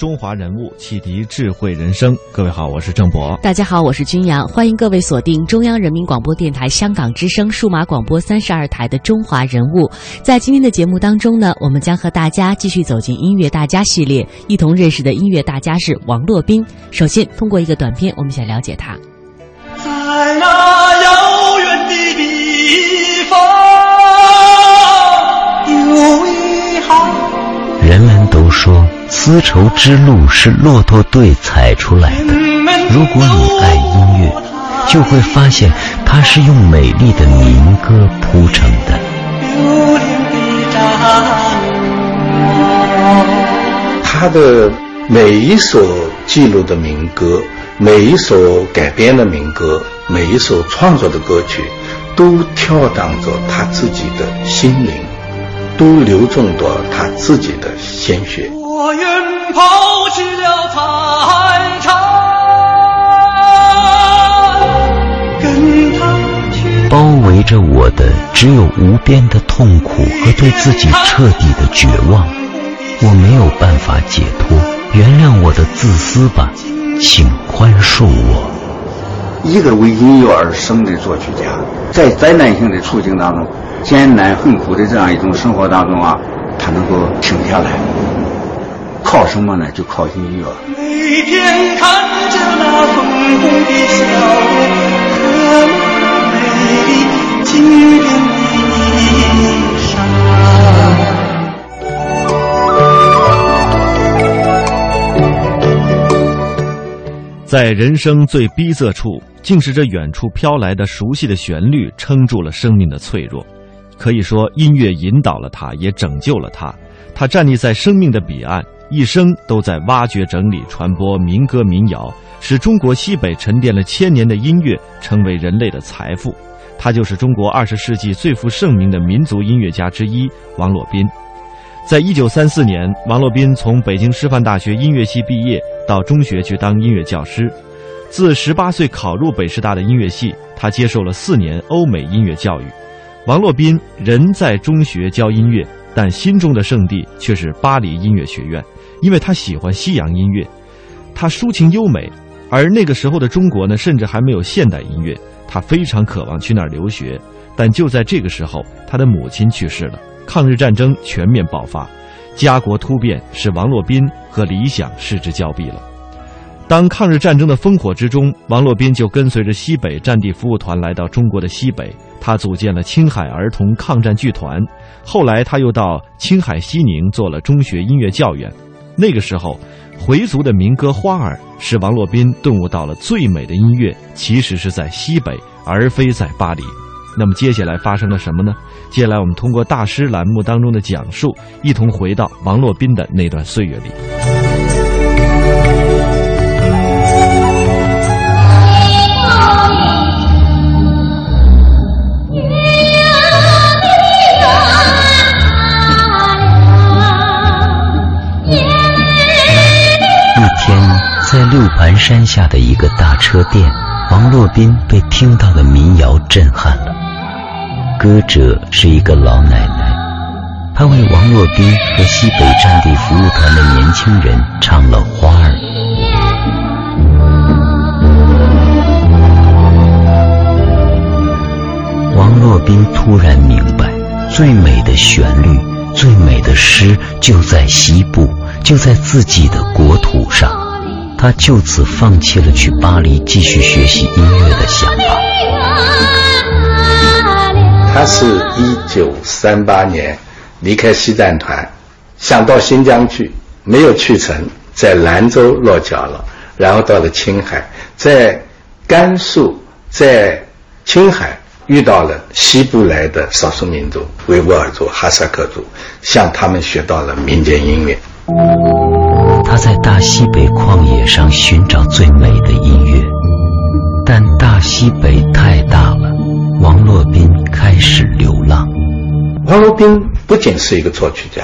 中华人物启迪智慧人生，各位好，我是郑博。大家好，我是君阳，欢迎各位锁定中央人民广播电台香港之声数码广播三十二台的《中华人物》。在今天的节目当中呢，我们将和大家继续走进音乐大家系列，一同认识的音乐大家是王洛宾。首先，通过一个短片，我们想了解他。在那遥远的地方，有一行。人们都说。丝绸之路是骆驼队踩出来的。如果你爱音乐，就会发现它是用美丽的民歌铺成的。他的每一首记录的民歌，每一首改编的民歌，每一首创作的歌曲，都跳荡着他自己的心灵，都流动着他自己的鲜血。我愿抛弃了财产，跟他去。包围着我的只有无边的痛苦和对自己彻底的绝望，我没有办法解脱。原谅我的自私吧，请宽恕我。一个为音乐而生的作曲家，在灾难性的处境当中，艰难困苦的这样一种生活当中啊，他能够停下来。靠什么呢？就靠音乐。每天看着那粉红的笑容和美丽经典的衣裳。在人生最逼仄处，竟是这远处飘来的熟悉的旋律撑住了生命的脆弱。可以说，音乐引导了他，也拯救了他。他站立在生命的彼岸。一生都在挖掘、整理、传播民歌民谣，使中国西北沉淀了千年的音乐成为人类的财富。他就是中国二十世纪最负盛名的民族音乐家之一王洛宾。在一九三四年，王洛宾从北京师范大学音乐系毕业，到中学去当音乐教师。自十八岁考入北师大的音乐系，他接受了四年欧美音乐教育。王洛宾人在中学教音乐，但心中的圣地却是巴黎音乐学院。因为他喜欢西洋音乐，他抒情优美，而那个时候的中国呢，甚至还没有现代音乐。他非常渴望去那儿留学，但就在这个时候，他的母亲去世了，抗日战争全面爆发，家国突变，使王洛宾和理想失之交臂了。当抗日战争的烽火之中，王洛宾就跟随着西北战地服务团来到中国的西北，他组建了青海儿童抗战剧团，后来他又到青海西宁做了中学音乐教员。那个时候，回族的民歌《花儿》使王洛宾顿悟到了最美的音乐其实是在西北，而非在巴黎。那么接下来发生了什么呢？接下来我们通过大师栏目当中的讲述，一同回到王洛宾的那段岁月里。一天在六盘山下的一个大车店，王洛宾被听到的民谣震撼了。歌者是一个老奶奶，她为王洛宾和西北战地服务团的年轻人唱了《花儿》。王洛宾突然明白，最美的旋律、最美的诗就在西部，就在自己的国土上。他就此放弃了去巴黎继续学习音乐的想法。他是一九三八年离开西战团，想到新疆去，没有去成，在兰州落脚了，然后到了青海，在甘肃、在青海遇到了西部来的少数民族维吾尔族、哈萨克族，向他们学到了民间音乐。他在大西北旷野上寻找最美的音乐，但大西北太大了，王洛宾开始流浪。王洛宾不仅是一个作曲家，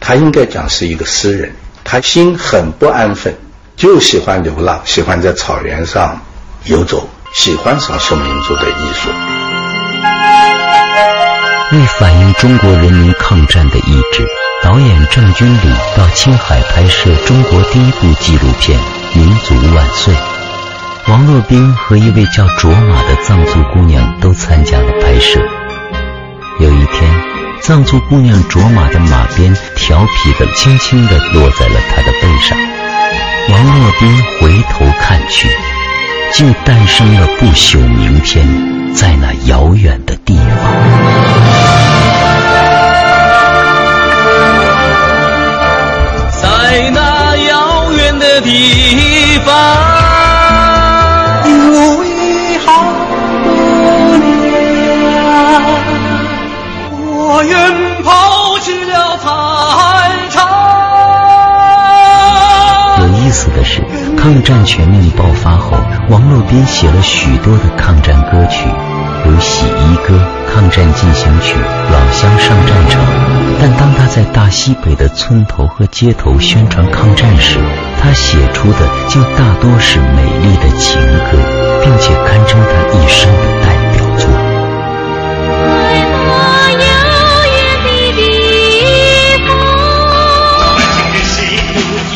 他应该讲是一个诗人。他心很不安分，就喜欢流浪，喜欢在草原上游走，喜欢少数民族的艺术。为反映中国人民抗战的意志，导演郑君里到青海拍摄中国第一部纪录片《民族万岁》。王洛宾和一位叫卓玛的藏族姑娘都参加了拍摄。有一天。藏族姑娘卓玛的马鞭调皮的轻轻地落在了她的背上，王洛宾回头看去，竟诞生了不朽名篇，在那遥远的地方，地方。有意思的是，抗战全面爆发后，王洛宾写了许多的抗战歌曲，如《洗衣歌》《抗战进行曲》《老乡上战场》。但当他在大西北的村头和街头宣传抗战时，他写出的竟大多是美丽的情歌，并且堪称他一生的代表作。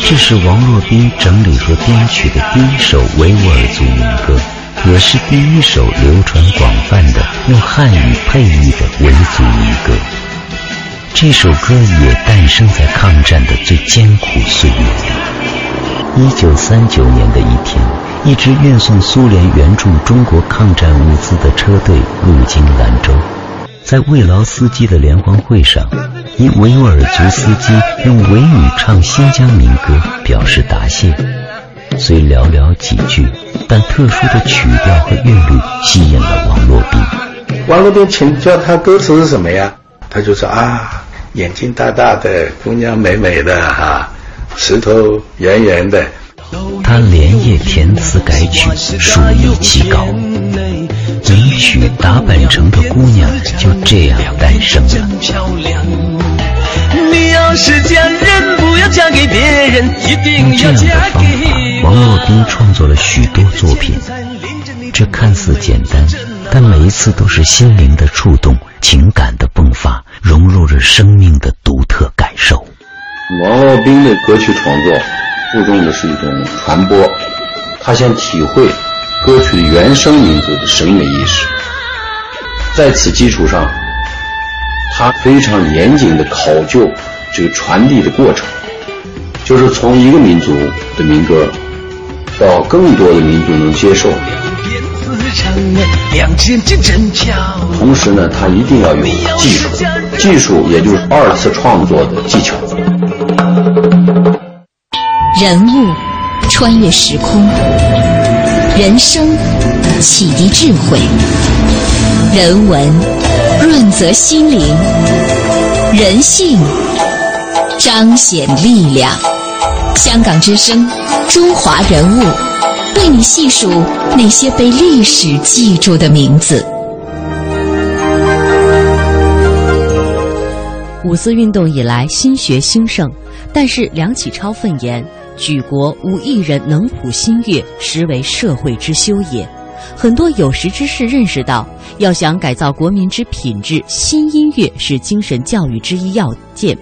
这是王洛宾整理和编曲的第一首维吾尔族民歌，也是第一首流传广泛的用汉语配译的维族民歌。这首歌也诞生在抗战的最艰苦岁月里。一九三九年的一天，一支运送苏联援助中国抗战物资的车队路经兰州，在慰劳司机的联欢会上。一维吾尔族司机用维语唱新疆民歌表示答谢，虽寥寥几句，但特殊的曲调和韵律吸引了王洛宾。王洛宾请教他歌词是什么呀？他就说啊，眼睛大大的姑娘美美的哈，石头圆圆的。他连夜填词改曲，数以其稿，名曲打板城的姑娘就这样诞生了。你要是嫁人，不要嫁给别人，一定要嫁给我。王洛宾创作了许多作品，这看似简单，但每一次都是心灵的触动，情感的迸发，融入着生命的独特感受。王洛宾的歌曲创作注重的是一种传播，他想体会歌曲原生民族的审美意识，在此基础上。他非常严谨的考究这个传递的过程，就是从一个民族的民歌到更多的民族能接受。同时呢，他一定要有技术，技术也就是二次创作的技巧。人物穿越时空，人生启迪智慧，人文。润泽心灵，人性彰显力量。香港之声，中华人物，为你细数那些被历史记住的名字。五四运动以来，新学兴盛，但是梁启超愤言：“举国无一人能谱新乐，实为社会之休也。”很多有识之士认识到，要想改造国民之品质，新音乐是精神教育之一要件。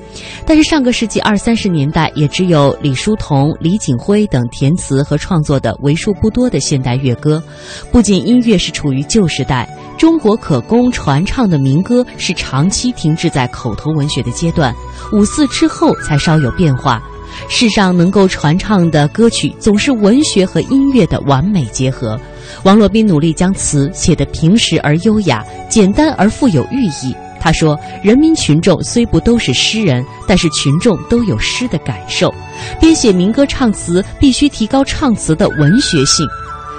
但是上个世纪二三十年代，也只有李叔同、李景辉等填词和创作的为数不多的现代乐歌。不仅音乐是处于旧时代，中国可供传唱的民歌是长期停滞在口头文学的阶段。五四之后才稍有变化。世上能够传唱的歌曲，总是文学和音乐的完美结合。王洛宾努力将词写得平实而优雅，简单而富有寓意。他说：“人民群众虽不都是诗人，但是群众都有诗的感受。编写民歌唱词，必须提高唱词的文学性。”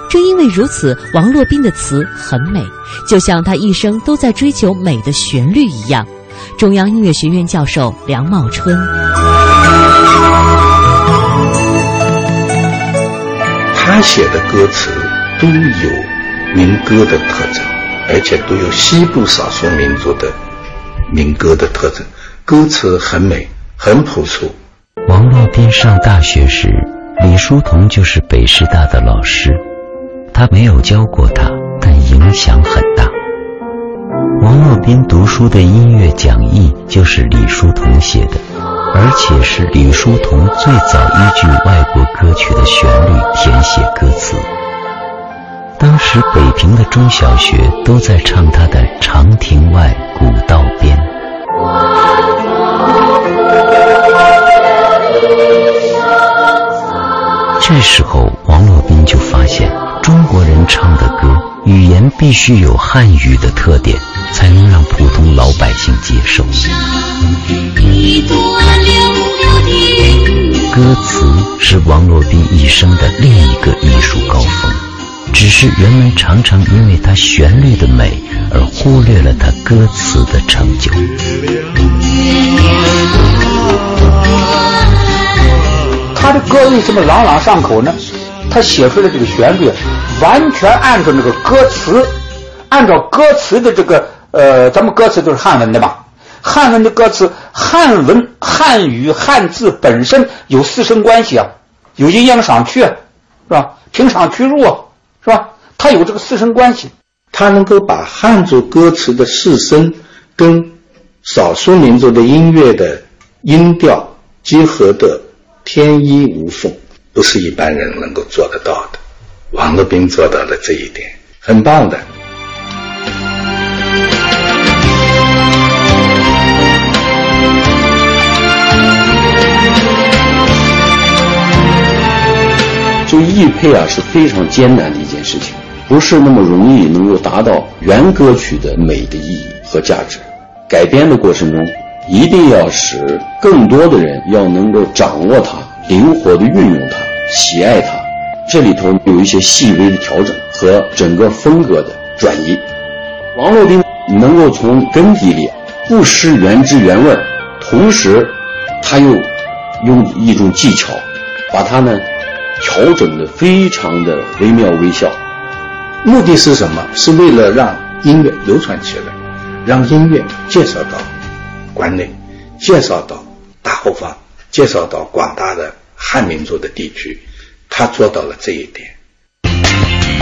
正因为如此，王洛宾的词很美，就像他一生都在追求美的旋律一样。中央音乐学院教授梁茂春，他写的歌词都有民歌的特征，而且都有西部少数民族的民歌的特征，歌词很美，很朴素。王洛宾上大学时，李叔同就是北师大的老师，他没有教过他，但影响很大。王洛宾读书的音乐讲义就是李叔同写的，而且是李叔同最早依据外国歌曲的旋律填写歌词。当时北平的中小学都在唱他的《长亭外，古道边》。这时候，王洛宾就发现，中国人唱的歌语言必须有汉语的特点，才能让普通老百姓接受。歌词是王洛宾一生的另一个艺术高峰，只是人们常常因为它旋律的美而忽略了他歌词的成就。他的歌为什么朗朗上口呢？他写出来这个旋律，完全按照那个歌词，按照歌词的这个呃，咱们歌词都是汉文的嘛。汉文的歌词，汉文汉语汉字本身有四声关系啊，有阴阳上去，是吧？平上去入，是吧？它有这个四声关系。他能够把汉族歌词的四声跟少数民族的音乐的音调结合的。天衣无缝，不是一般人能够做得到的。王洛宾做到了这一点，很棒的。就译配啊是非常艰难的一件事情，不是那么容易能够达到原歌曲的美的意义和价值。改编的过程中。一定要使更多的人要能够掌握它，灵活的运用它，喜爱它。这里头有一些细微的调整和整个风格的转移。王洛宾能够从根底里不失原汁原味，同时他又用一种技巧把它呢调整的非常的惟妙惟肖。目的是什么？是为了让音乐流传起来，让音乐介绍到。关内介绍到大后方，介绍到广大的汉民族的地区，他做到了这一点。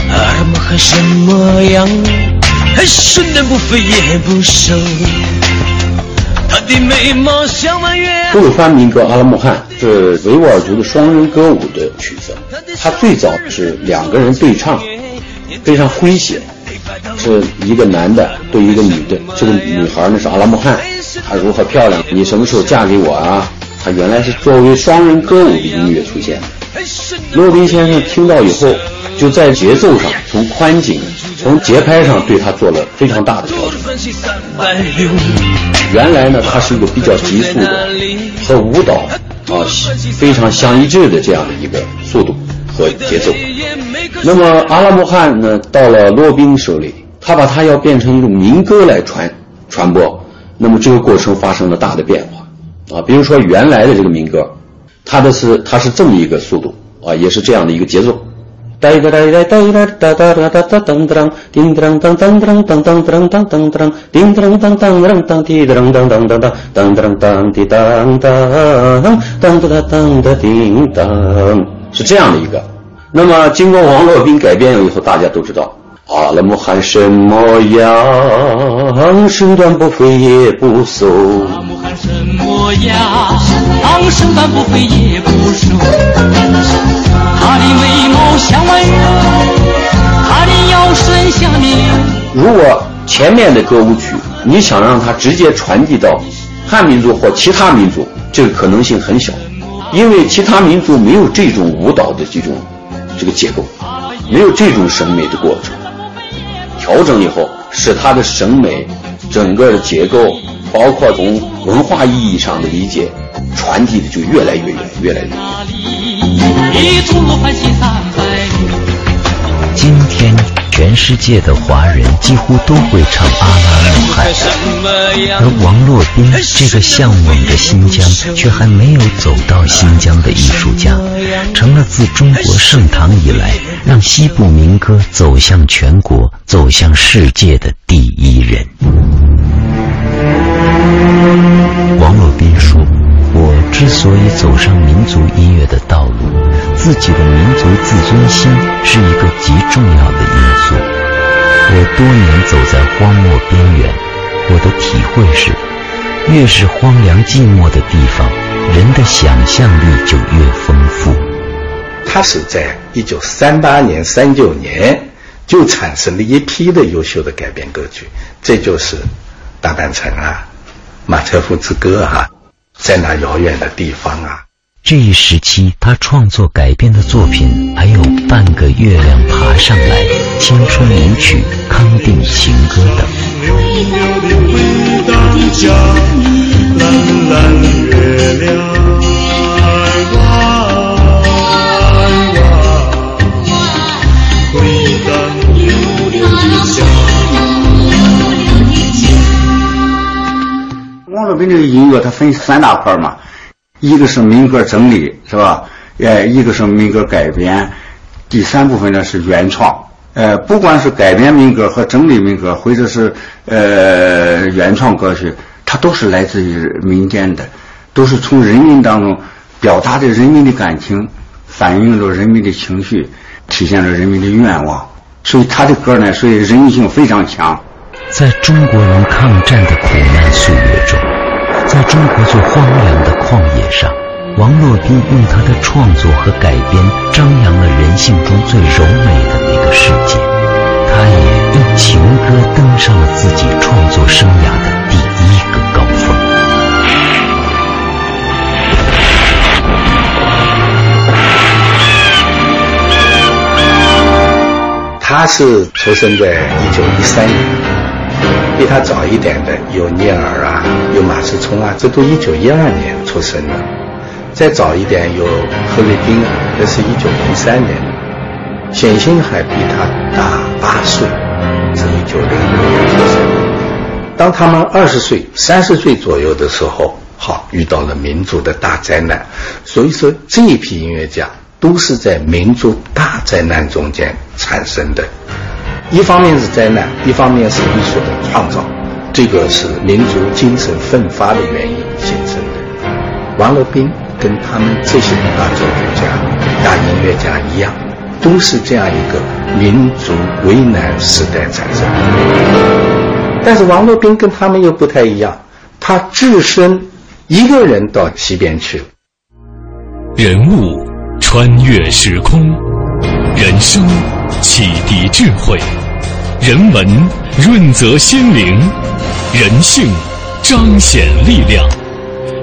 阿木汗什么样？生南不飞也不收。吐鲁番民歌《阿拉木汗》是维吾尔族的双人歌舞的曲子，它最早是两个人对唱，非常诙谐，是一个男的对一个女的，这个女孩呢是阿拉木汗。她如何漂亮？你什么时候嫁给我啊？她原来是作为双人歌舞的音乐出现的。洛宾先生听到以后，就在节奏上、从宽紧、从节拍上对他做了非常大的调整。原来呢，它是一个比较急速的，和舞蹈啊非常相一致的这样的一个速度和节奏。那么阿拉木汗呢，到了洛宾手里，他把它要变成一种民歌来传传播。那么这个过程发生了大的变化，啊，比如说原来的这个民歌，它的是它是这么一个速度啊，也是这样的一个节奏，哒哒哒哒哒哒哒哒哒哒噔噔叮噔噔噔噔噔噔噔噔噔噔叮噔噔噔噔噔滴噔噔噔噔噔噔噔噔滴噔噔噔噔噔噔噔叮噔，是这样的一个。那么经过王洛宾改编了以后，大家都知道。阿拉木汗什么样？身段不飞也不嗖。阿拉木汗什么样？身段不飞也不嗖。如果前面的歌舞曲，你想让它直接传递到汉民族或其他民族，这个可能性很小，因为其他民族没有这种舞蹈的这种这个结构，没有这种审美的过程。调整以后，使它的审美、整个的结构，包括从文化意义上的理解，传递的就越来越远，越来越远。今天，全世界的华人几乎都会唱阿拉木汗，而王洛宾这个向往着新疆却还没有走到新疆的艺术家，成了自中国盛唐以来让西部民歌走向全国、走向世界的第一人。自己的民族自尊心是一个极重要的因素。我多年走在荒漠边缘，我的体会是，越是荒凉寂寞的地方，人的想象力就越丰富。”他是在一九三八年、三九年就产生了一批的优秀的改编歌曲，这就是《大半城》啊。马车夫之歌啊，在那遥远的地方啊。这一时期，他创作改编的作品还有《半个月亮爬上来》《青春舞曲》《康定情歌》等。蓝蓝月亮。这个音乐它分三大块嘛，一个是民歌整理是吧？呃，一个是民歌改编，第三部分呢是原创。呃，不管是改编民歌和整理民歌，或者是呃原创歌曲，它都是来自于民间的，都是从人民当中表达的人民的感情，反映着人民的情绪，体现了人民的愿望。所以他的歌呢，所以人性非常强。在中国人抗战的苦难岁月中。在中国最荒凉的旷野上，王洛宾用他的创作和改编张扬了人性中最柔美的那个世界。他也用情歌登上了自己创作生涯的第一个高峰。他是出生在一九一三年。比他早一点的有聂耳啊，有马思聪啊，这都一九一二年出生的。再早一点有何瑞斌，那是一九零三年。冼星海比他大八岁，是一九零六年出生。当他们二十岁、三十岁左右的时候，好遇到了民族的大灾难。所以说，这一批音乐家都是在民族大灾难中间产生的。一方面是灾难，一方面是艺术的创造，这个是民族精神奋发的原因形成的。王洛宾跟他们这些大作曲家、大音乐家一样，都是这样一个民族危难时代产生的。但是王洛宾跟他们又不太一样，他置身一个人到西边去。人物穿越时空，人生。启迪智慧，人文润泽心灵，人性彰显力量。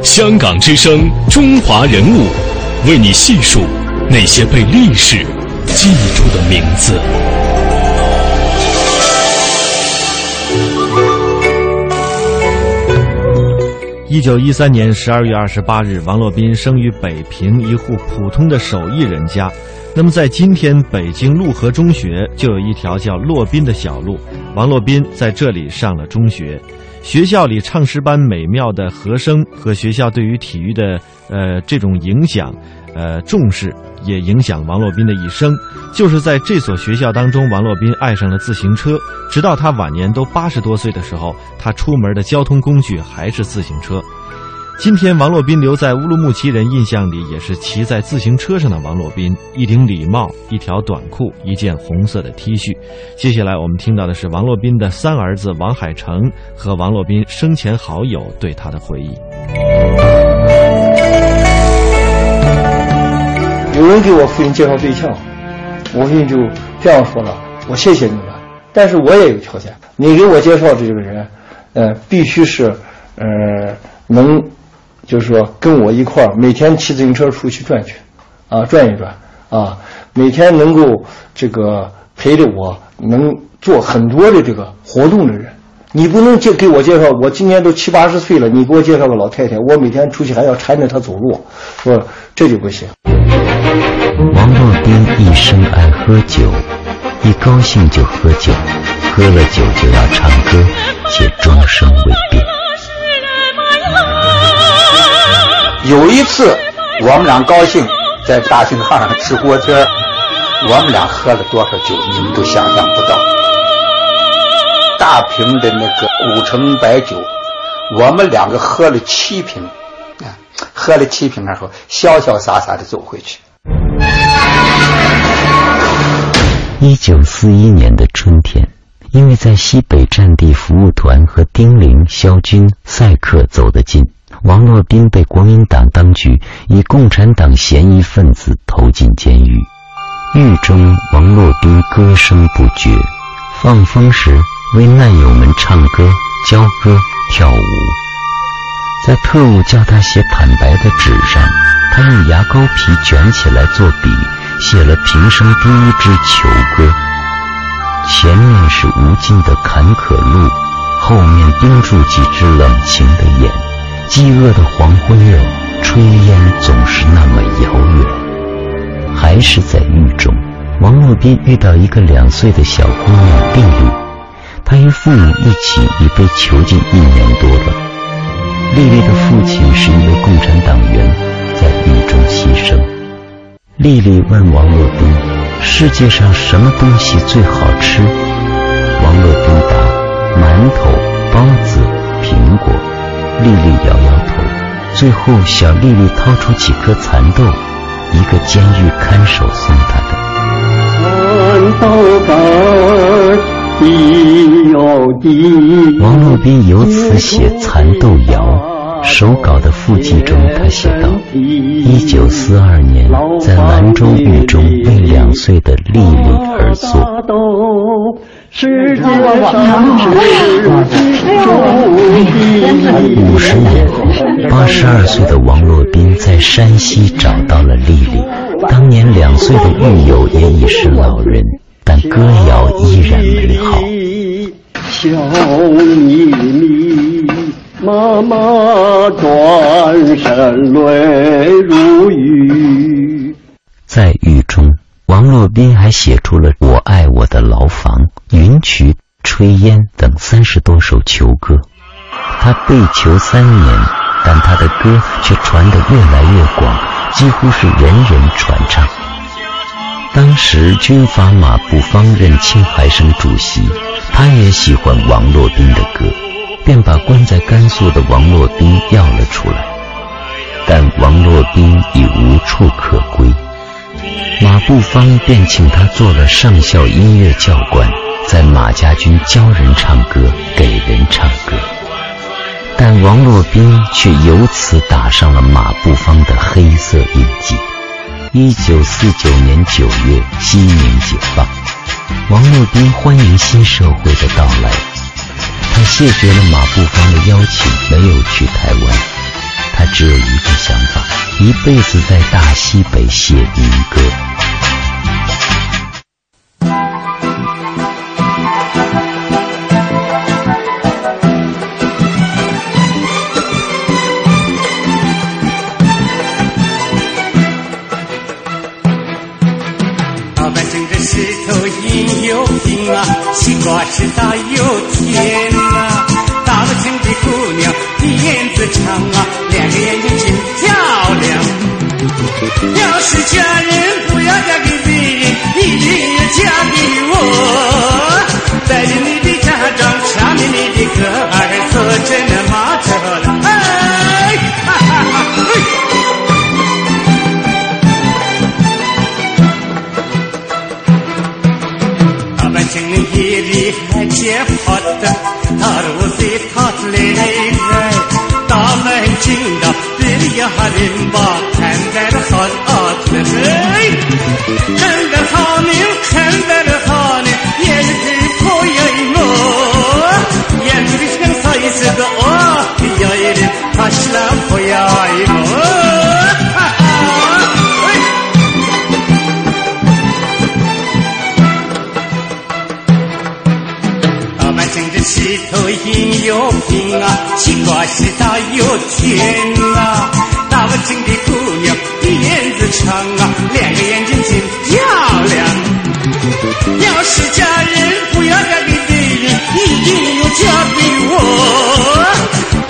香港之声，中华人物，为你细数那些被历史记住的名字。一九一三年十二月二十八日，王洛宾生于北平一户普通的手艺人家。那么，在今天北京陆河中学就有一条叫洛宾的小路，王洛宾在这里上了中学。学校里唱诗班美妙的和声和学校对于体育的呃这种影响，呃重视也影响王洛宾的一生。就是在这所学校当中，王洛宾爱上了自行车，直到他晚年都八十多岁的时候，他出门的交通工具还是自行车。今天，王洛宾留在乌鲁木齐人印象里，也是骑在自行车上的王洛宾，一顶礼帽，一条短裤，一件红色的 T 恤。接下来，我们听到的是王洛宾的三儿子王海成和王洛宾生前好友对他的回忆。有人给我父亲介绍对象，我父亲就这样说了：“我谢谢你们，但是我也有条件，你给我介绍的这个人，呃，必须是，呃，能。”就是说，跟我一块儿每天骑自行车出去转去，啊，转一转，啊，每天能够这个陪着我，能做很多的这个活动的人。你不能介给我介绍，我今年都七八十岁了，你给我介绍个老太太，我每天出去还要搀着她走路，说这就不行。王洛宾一生爱喝酒，一高兴就喝酒，喝了酒就要唱歌，且终生未变。有一次，我们俩高兴在大兴堂上吃锅贴我们俩喝了多少酒，你们都想象不到。大瓶的那个古城白酒，我们两个喝了七瓶，啊，喝了七瓶，然后潇潇洒洒的走回去。一九四一年的春天，因为在西北战地服务团和丁玲、肖军、赛克走得近，王洛宾被国民党当局以共产党嫌疑分子投进监狱。狱中，王洛宾歌声不绝，放风时为难友们唱歌、教歌、跳舞。在特务叫他写坦白的纸上，他用牙膏皮卷起来做笔。写了平生第一支囚歌，前面是无尽的坎坷路，后面盯住几只冷情的眼。饥饿的黄昏了，炊烟总是那么遥远。还是在狱中，王洛宾遇到一个两岁的小姑娘丽丽，她与父母一起已被囚禁一年多了。丽丽的父亲是一位共产党员，在狱中牺牲。丽丽问王洛宾：“世界上什么东西最好吃？”王洛宾答：“馒头、包子、苹果。”丽丽摇摇头。最后，小丽丽掏出几颗蚕豆，一个监狱看守送她的。王洛宾由此写《蚕豆谣》。手稿的附记中，他写道：“一九四二年，在兰州狱中为两岁的丽丽而作。五十年后，八十二岁的王洛宾在山西找到了丽丽。当年两岁的狱友也已是老人，但歌谣依然美好。”妈妈转身泪如雨。在狱中，王洛宾还写出了《我爱我的牢房》《云曲》《炊烟》等三十多首囚歌。他被囚三年，但他的歌却传得越来越广，几乎是人人传唱。当时军阀马步芳任青海省主席，他也喜欢王洛宾的歌。便把关在甘肃的王洛宾要了出来，但王洛宾已无处可归。马步芳便请他做了上校音乐教官，在马家军教人唱歌，给人唱歌。但王洛宾却由此打上了马步芳的黑色印记。一九四九年九月，西宁解放，王洛宾欢迎新社会的到来。他谢绝了马步芳的邀请，没有去台湾。他只有一个想法：一辈子在大西北写民歌。老板正着石头饮油瓶啊，西瓜汁大又甜。眼睛真漂亮。要是嫁人，不要嫁给别人，一定要嫁给我。带着你的嫁妆，上面你的歌儿，坐着那马车了。哎，哈哈哈！嘿。老板请你夜里还接活的，他如在他这呀人吧，看在了好子嘿，看在好命，看在了好命，也是可以我，眼里想啥意思个哦，要一人他是那不要一个。石头饮油瓶啊，西瓜是大又甜啊，大文静的姑娘，鼻眼子长啊，两个眼睛真漂亮。要是嫁人不要嫁给别人，一定要嫁给我。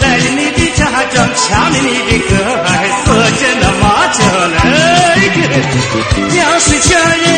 带着你的家妆，抢了你的河儿，坐见那马车来。要是嫁人。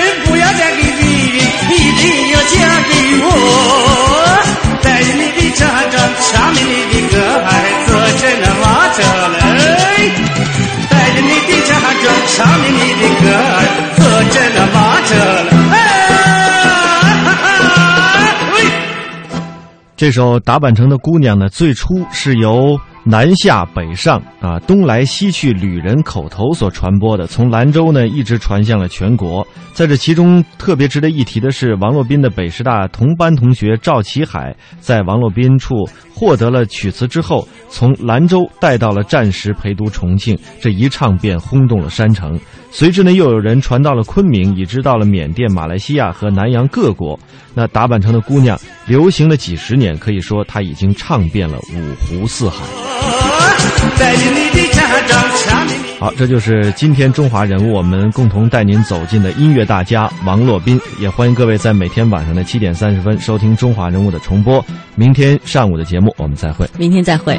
这首打板城的姑娘呢，最初是由南下北上啊，东来西去旅人口头所传播的，从兰州呢一直传向了全国。在这其中特别值得一提的是，王洛宾的北师大同班同学赵启海在王洛宾处获得了曲词之后，从兰州带到了战时陪读重庆，这一唱便轰动了山城。随之呢，又有人传到了昆明，以至到了缅甸、马来西亚和南洋各国。那打板城的姑娘流行了几十年，可以说她已经唱遍了五湖四海。好，这就是今天中华人物，我们共同带您走进的音乐大家王洛宾。也欢迎各位在每天晚上的七点三十分收听中华人物的重播。明天上午的节目我们再会。明天再会。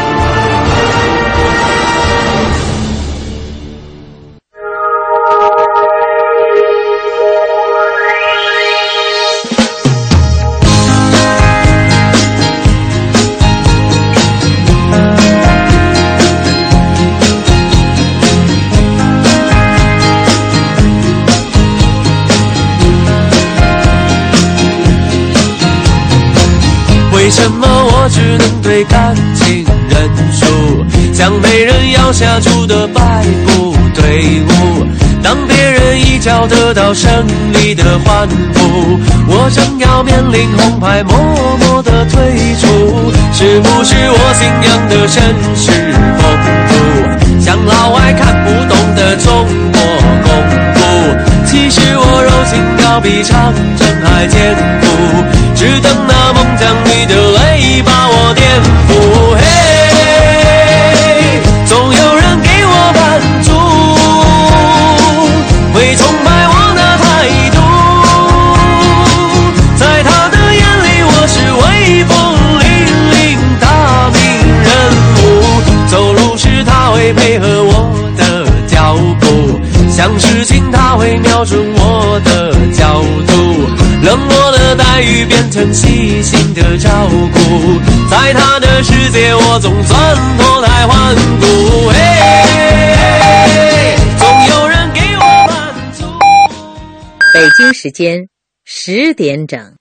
下注的败部队伍？当别人一脚得到胜利的欢呼，我正要面临红牌，默默的退出。是不是我信仰的绅士风度，像老外看不懂的中国功夫？其实我柔情要比长城还艰在他的世界我总算脱胎换骨。嘿，总有人给我满足。北京时间十点整。